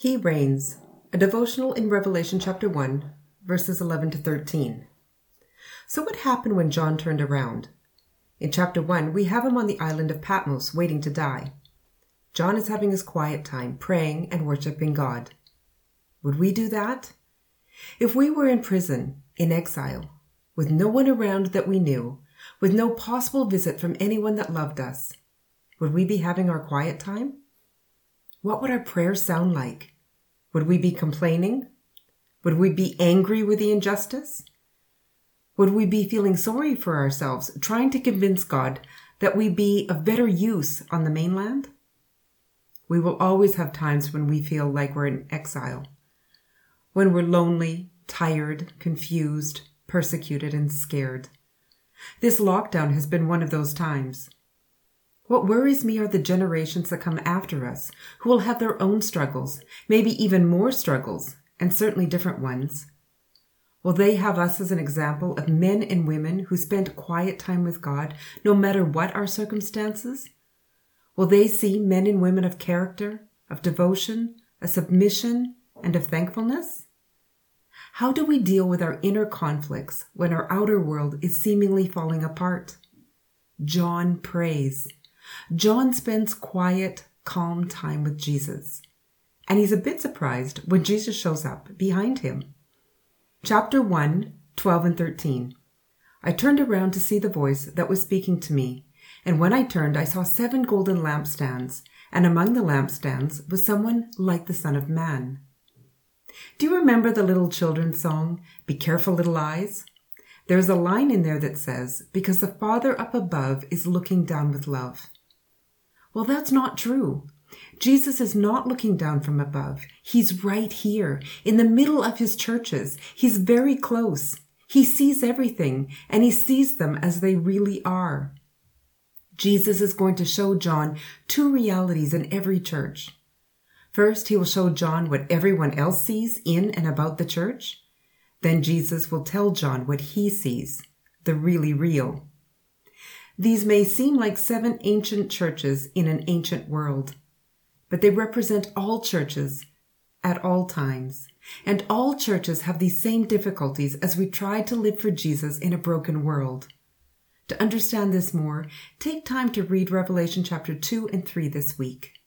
He reigns, a devotional in Revelation chapter 1, verses 11 to 13. So, what happened when John turned around? In chapter 1, we have him on the island of Patmos waiting to die. John is having his quiet time, praying and worshiping God. Would we do that? If we were in prison, in exile, with no one around that we knew, with no possible visit from anyone that loved us, would we be having our quiet time? What would our prayers sound like? Would we be complaining? Would we be angry with the injustice? Would we be feeling sorry for ourselves, trying to convince God that we be of better use on the mainland? We will always have times when we feel like we're in exile, when we're lonely, tired, confused, persecuted, and scared. This lockdown has been one of those times. What worries me are the generations that come after us who will have their own struggles, maybe even more struggles, and certainly different ones. Will they have us as an example of men and women who spent quiet time with God no matter what our circumstances? Will they see men and women of character, of devotion, of submission, and of thankfulness? How do we deal with our inner conflicts when our outer world is seemingly falling apart? John prays. John spends quiet, calm time with Jesus, and he's a bit surprised when Jesus shows up behind him. Chapter 1, 12 and 13. I turned around to see the voice that was speaking to me, and when I turned, I saw seven golden lampstands, and among the lampstands was someone like the Son of Man. Do you remember the little children's song, Be Careful Little Eyes? There's a line in there that says, Because the Father up above is looking down with love. Well, that's not true. Jesus is not looking down from above. He's right here in the middle of his churches. He's very close. He sees everything and he sees them as they really are. Jesus is going to show John two realities in every church. First, he will show John what everyone else sees in and about the church. Then Jesus will tell John what he sees, the really real. These may seem like seven ancient churches in an ancient world, but they represent all churches at all times. And all churches have these same difficulties as we try to live for Jesus in a broken world. To understand this more, take time to read Revelation chapter 2 and 3 this week.